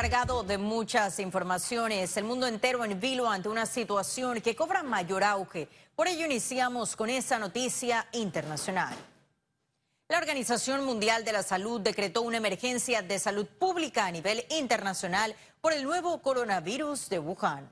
cargado de muchas informaciones. El mundo entero en vilo ante una situación que cobra mayor auge. Por ello iniciamos con esa noticia internacional. La Organización Mundial de la Salud decretó una emergencia de salud pública a nivel internacional por el nuevo coronavirus de Wuhan.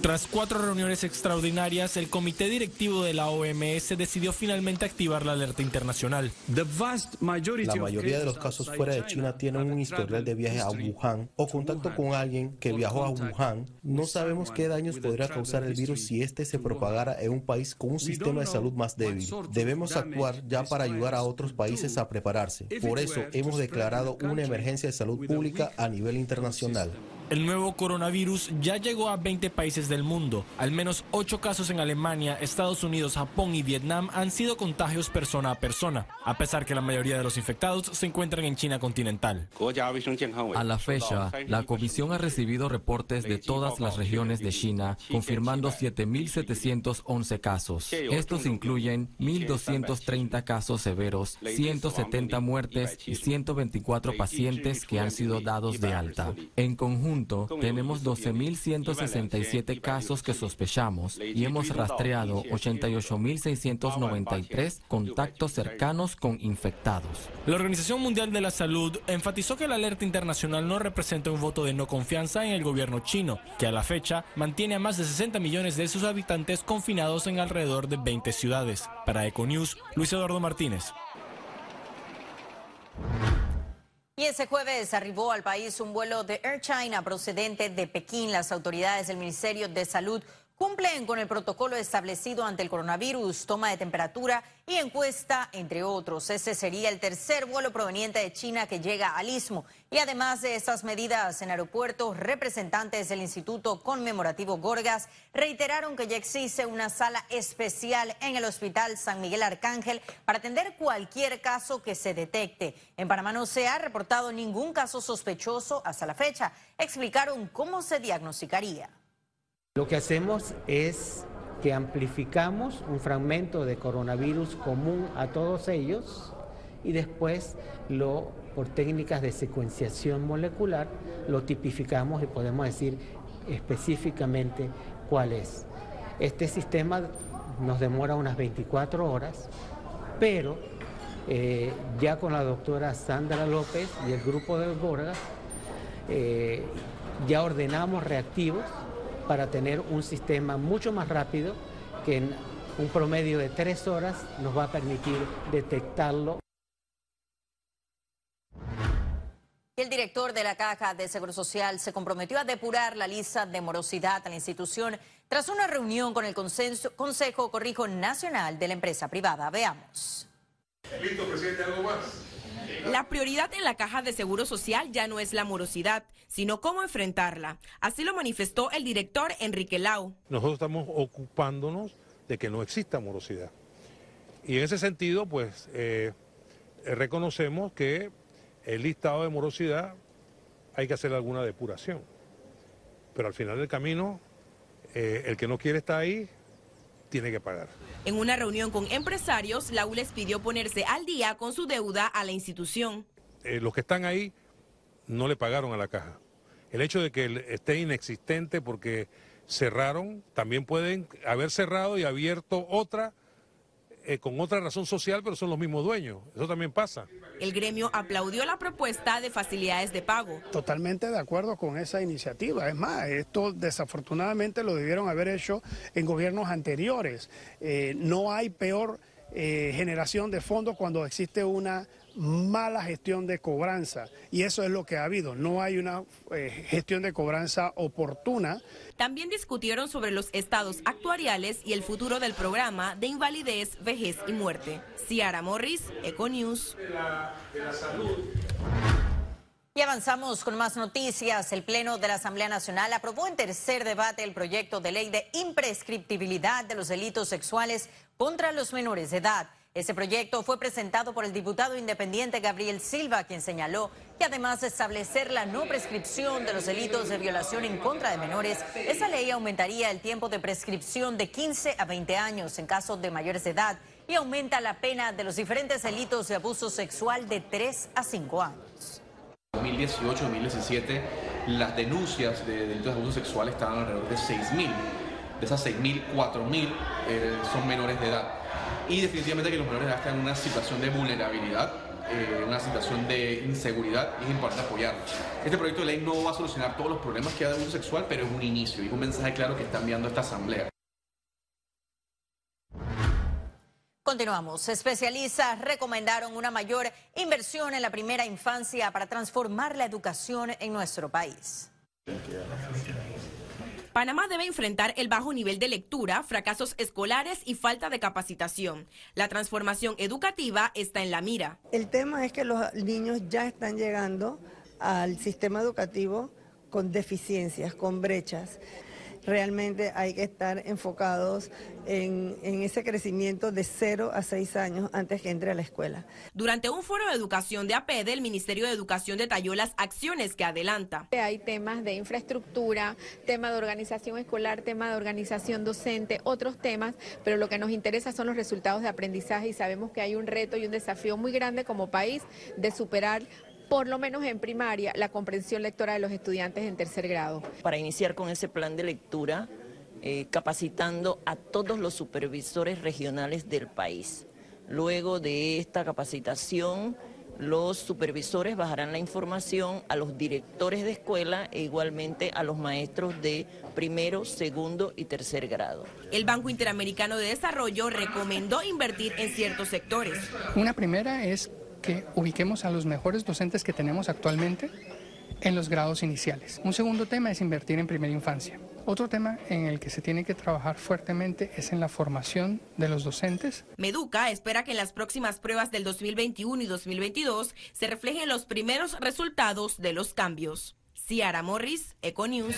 Tras cuatro reuniones extraordinarias, el comité directivo de la OMS decidió finalmente activar la alerta internacional. La mayoría de los casos fuera de China tienen un historial de viaje a Wuhan o contacto con alguien que viajó a Wuhan. No sabemos qué daños podría causar el virus si este se propagara en un país con un sistema de salud más débil. Debemos actuar ya para ayudar a otros países a prepararse. Por eso hemos declarado una emergencia de salud pública a nivel internacional. El nuevo coronavirus ya llegó a 20 países del mundo. Al menos 8 casos en Alemania, Estados Unidos, Japón y Vietnam han sido contagios persona a persona, a pesar que la mayoría de los infectados se encuentran en China continental. A la fecha, la Comisión ha recibido reportes de todas las regiones de China, confirmando 7.711 casos. Estos incluyen 1.230 casos severos, 170 muertes y 124 pacientes que han sido dados de alta. En conjunto, tenemos 12.167 casos que sospechamos y hemos rastreado 88.693 contactos cercanos con infectados. La Organización Mundial de la Salud enfatizó que la alerta internacional no representa un voto de no confianza en el gobierno chino, que a la fecha mantiene a más de 60 millones de sus habitantes confinados en alrededor de 20 ciudades. Para Econews, Luis Eduardo Martínez. Y ese jueves arribó al país un vuelo de Air China procedente de Pekín. Las autoridades del Ministerio de Salud cumplen con el protocolo establecido ante el coronavirus, toma de temperatura y encuesta, entre otros. Ese sería el tercer vuelo proveniente de China que llega al istmo. Y además de estas medidas en aeropuertos, representantes del Instituto Conmemorativo Gorgas reiteraron que ya existe una sala especial en el Hospital San Miguel Arcángel para atender cualquier caso que se detecte. En Panamá no se ha reportado ningún caso sospechoso hasta la fecha. Explicaron cómo se diagnosticaría. Lo que hacemos es que amplificamos un fragmento de coronavirus común a todos ellos y después lo por técnicas de secuenciación molecular lo tipificamos y podemos decir específicamente cuál es. Este sistema nos demora unas 24 horas, pero eh, ya con la doctora Sandra López y el grupo de Borgas eh, ya ordenamos reactivos para tener un sistema mucho más rápido que en un promedio de tres horas nos va a permitir detectarlo. El director de la Caja de Seguro Social se comprometió a depurar la lista de morosidad a la institución tras una reunión con el Consejo Corrijo Nacional de la empresa privada. Veamos. Listo, presidente, ¿algo más? La prioridad en la caja de seguro social ya no es la morosidad, sino cómo enfrentarla. Así lo manifestó el director Enrique Lau. Nosotros estamos ocupándonos de que no exista morosidad. Y en ese sentido, pues, eh, reconocemos que el listado de morosidad hay que hacer alguna depuración. Pero al final del camino, eh, el que no quiere estar ahí, tiene que pagar. En una reunión con empresarios, la les pidió ponerse al día con su deuda a la institución. Eh, los que están ahí no le pagaron a la caja. El hecho de que esté inexistente porque cerraron, también pueden haber cerrado y abierto otra eh, con otra razón social, pero son los mismos dueños. Eso también pasa. El gremio aplaudió la propuesta de facilidades de pago. Totalmente de acuerdo con esa iniciativa. Es más, esto desafortunadamente lo debieron haber hecho en gobiernos anteriores. Eh, no hay peor eh, generación de fondos cuando existe una mala gestión de cobranza y eso es lo que ha habido, no hay una eh, gestión de cobranza oportuna. También discutieron sobre los estados actuariales y el futuro del programa de invalidez, vejez y muerte. Ciara Morris, Econews. Y avanzamos con más noticias. El Pleno de la Asamblea Nacional aprobó en tercer debate el proyecto de ley de imprescriptibilidad de los delitos sexuales contra los menores de edad. Ese proyecto fue presentado por el diputado independiente Gabriel Silva, quien señaló que además de establecer la no prescripción de los delitos de violación en contra de menores, esa ley aumentaría el tiempo de prescripción de 15 a 20 años en caso de mayores de edad y aumenta la pena de los diferentes delitos de abuso sexual de 3 a 5 años. 2018-2017 las denuncias de delitos de abuso sexual estaban alrededor de 6.000. De esas 6.000, 4.000 eh, son menores de edad. Y definitivamente que los menores de edad están en una situación de vulnerabilidad, eh, una situación de inseguridad y es importante apoyarlos. Este proyecto de ley no va a solucionar todos los problemas que hay de abuso sexual, pero es un inicio y un mensaje claro que está enviando esta asamblea. Continuamos. Especialistas recomendaron una mayor inversión en la primera infancia para transformar la educación en nuestro país. Panamá debe enfrentar el bajo nivel de lectura, fracasos escolares y falta de capacitación. La transformación educativa está en la mira. El tema es que los niños ya están llegando al sistema educativo con deficiencias, con brechas realmente hay que estar enfocados en, ese crecimiento de 0 a 6 años antes que entre a la escuela. Durante un foro de educación de APED, el Ministerio de Educación detalló las acciones que adelanta. Hay temas de infraestructura, tema de organización escolar, tema de organización docente, otros temas, pero lo que nos interesa son los resultados de aprendizaje y sabemos que hay un reto y un desafío muy grande como país de superar por lo menos en primaria, la comprensión lectora de los estudiantes en tercer grado. Para iniciar con ese plan de lectura, eh, capacitando a todos los supervisores regionales del país. Luego de esta capacitación, los supervisores bajarán la información a los directores de escuela e igualmente a los maestros de primero, segundo y tercer grado. El Banco Interamericano de Desarrollo recomendó invertir en ciertos sectores. Una primera es que ubiquemos a los mejores docentes que tenemos actualmente en los grados iniciales. Un segundo tema es invertir en primera infancia. Otro tema en el que se tiene que trabajar fuertemente es en la formación de los docentes. Meduca espera que en las próximas pruebas del 2021 y 2022 se reflejen los primeros resultados de los cambios. Ciara Morris, Econews.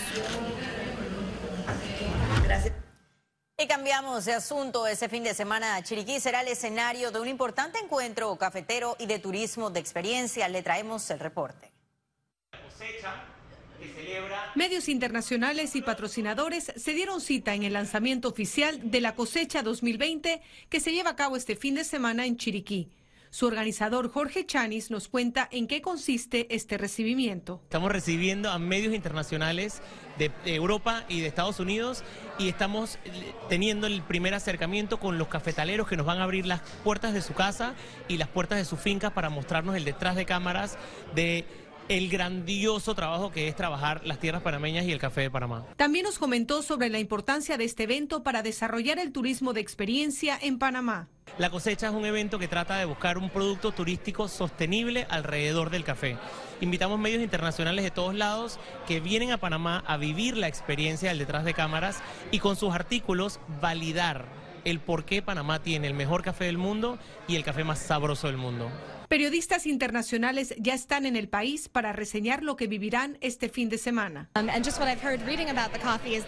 Y cambiamos de asunto. Ese fin de semana, Chiriquí será el escenario de un importante encuentro cafetero y de turismo de experiencia. Le traemos el reporte. Medios internacionales y patrocinadores se dieron cita en el lanzamiento oficial de la cosecha 2020 que se lleva a cabo este fin de semana en Chiriquí. Su organizador Jorge Chanis nos cuenta en qué consiste este recibimiento. Estamos recibiendo a medios internacionales de Europa y de Estados Unidos y estamos teniendo el primer acercamiento con los cafetaleros que nos van a abrir las puertas de su casa y las puertas de sus fincas para mostrarnos el detrás de cámaras de el grandioso trabajo que es trabajar las tierras panameñas y el café de Panamá. También nos comentó sobre la importancia de este evento para desarrollar el turismo de experiencia en Panamá. La cosecha es un evento que trata de buscar un producto turístico sostenible alrededor del café. Invitamos medios internacionales de todos lados que vienen a Panamá a vivir la experiencia del detrás de cámaras y con sus artículos validar el por qué Panamá tiene el mejor café del mundo y el café más sabroso del mundo. Periodistas internacionales ya están en el país para reseñar lo que vivirán este fin de semana.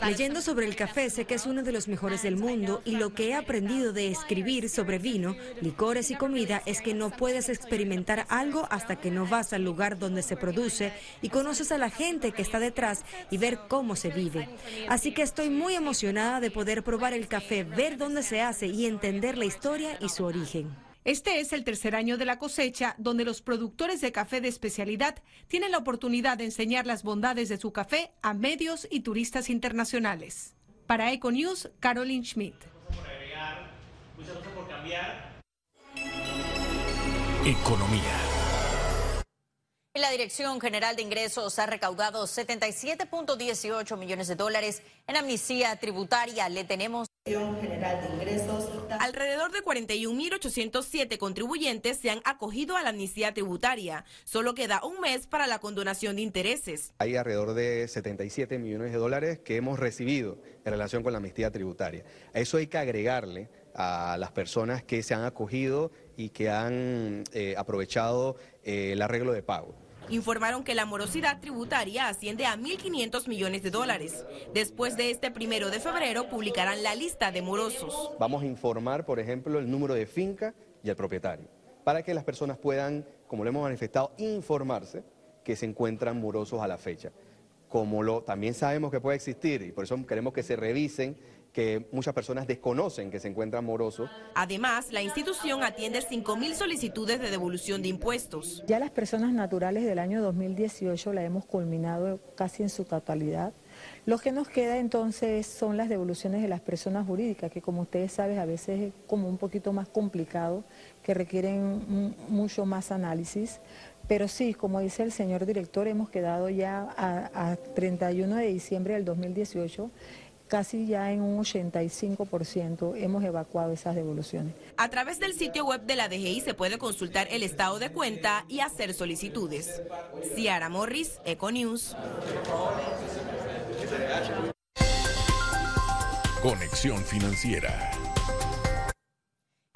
Leyendo sobre el café, sé que es uno de los mejores del mundo y lo que he aprendido de escribir sobre vino, licores y comida es que no puedes experimentar algo hasta que no vas al lugar donde se produce y conoces a la gente que está detrás y ver cómo se vive. Así que estoy muy emocionada de poder probar el café, ver dónde se hace y entender la historia y su origen. Este es el tercer año de la cosecha, donde los productores de café de especialidad tienen la oportunidad de enseñar las bondades de su café a medios y turistas internacionales. Para Econews, Caroline Schmidt. Economía. La Dirección General de Ingresos ha recaudado 77.18 millones de dólares en amnistía tributaria. Le tenemos General de Ingresos. Alrededor de 41.807 contribuyentes se han acogido a la amnistía tributaria. Solo queda un mes para la condonación de intereses. Hay alrededor de 77 millones de dólares que hemos recibido en relación con la amnistía tributaria. A eso hay que agregarle a las personas que se han acogido y que han eh, aprovechado eh, el arreglo de pago informaron que la morosidad tributaria asciende a 1.500 millones de dólares. Después de este primero de febrero publicarán la lista de morosos. Vamos a informar, por ejemplo, el número de finca y el propietario, para que las personas puedan, como lo hemos manifestado, informarse que se encuentran morosos a la fecha. Como lo también sabemos que puede existir, y por eso queremos que se revisen que muchas personas desconocen que se encuentran morosos. Además, la institución atiende 5.000 solicitudes de devolución de impuestos. Ya las personas naturales del año 2018 la hemos culminado casi en su totalidad. Lo que nos queda entonces son las devoluciones de las personas jurídicas, que como ustedes saben a veces es como un poquito más complicado, que requieren mucho más análisis. Pero sí, como dice el señor director, hemos quedado ya a, a 31 de diciembre del 2018 casi ya en un 85% hemos evacuado esas devoluciones. A través del sitio web de la DGI se puede consultar el estado de cuenta y hacer solicitudes. Ciara Morris, Econews. Conexión Financiera.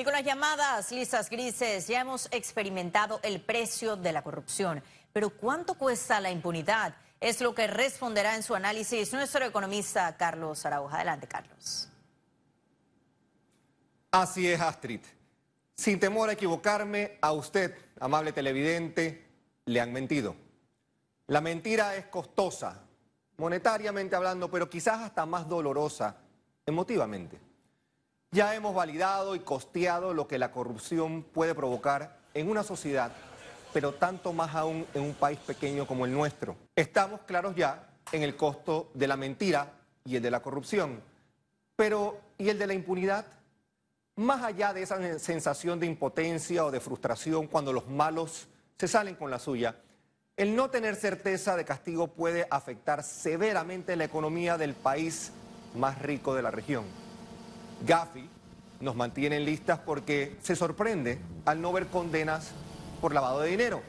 Con las llamadas listas grises ya hemos experimentado el precio de la corrupción. Pero ¿cuánto cuesta la impunidad? Es lo que responderá en su análisis nuestro economista Carlos Araujo. Adelante, Carlos. Así es, Astrid. Sin temor a equivocarme, a usted, amable televidente, le han mentido. La mentira es costosa, monetariamente hablando, pero quizás hasta más dolorosa emotivamente. Ya hemos validado y costeado lo que la corrupción puede provocar en una sociedad pero tanto más aún en un país pequeño como el nuestro. Estamos claros ya en el costo de la mentira y el de la corrupción, pero ¿y el de la impunidad? Más allá de esa sensación de impotencia o de frustración cuando los malos se salen con la suya, el no tener certeza de castigo puede afectar severamente la economía del país más rico de la región. Gafi nos mantiene en listas porque se sorprende al no ver condenas por lavado de dinero.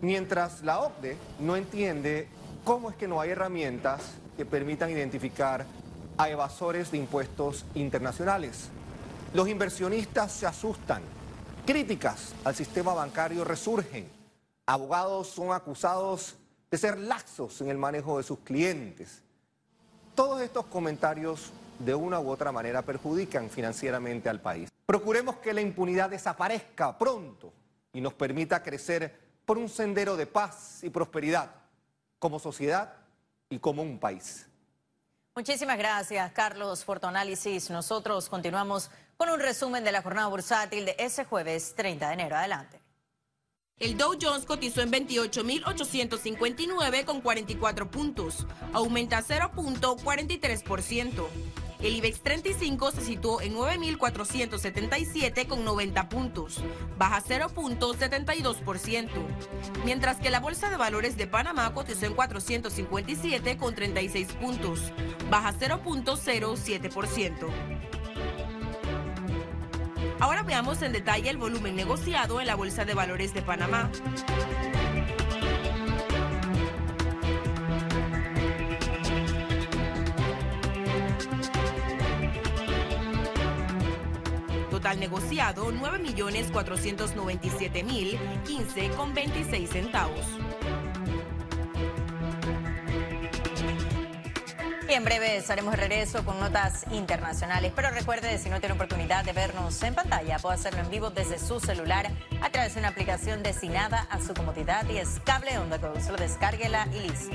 Mientras la OCDE no entiende cómo es que no hay herramientas que permitan identificar a evasores de impuestos internacionales. Los inversionistas se asustan, críticas al sistema bancario resurgen, abogados son acusados de ser laxos en el manejo de sus clientes. Todos estos comentarios de una u otra manera perjudican financieramente al país. Procuremos que la impunidad desaparezca pronto y nos permita crecer por un sendero de paz y prosperidad como sociedad y como un país. Muchísimas gracias, Carlos, por tu análisis. Nosotros continuamos con un resumen de la jornada bursátil de ese jueves 30 de enero. Adelante. El Dow Jones cotizó en 28.859 con 44 puntos, aumenta 0.43%. El IBEX 35 se situó en 9.477 con 90 puntos, baja 0.72%, mientras que la Bolsa de Valores de Panamá cotizó en 457 con 36 puntos, baja 0.07%. Ahora veamos en detalle el volumen negociado en la Bolsa de Valores de Panamá. Total negociado 9.497.015 con 26 centavos. Y en breve estaremos de regreso con notas internacionales. Pero recuerde, si no tiene oportunidad de vernos en pantalla, puede hacerlo en vivo desde su celular a través de una aplicación destinada a su comodidad y es cable onda. Solo descárguela y listo.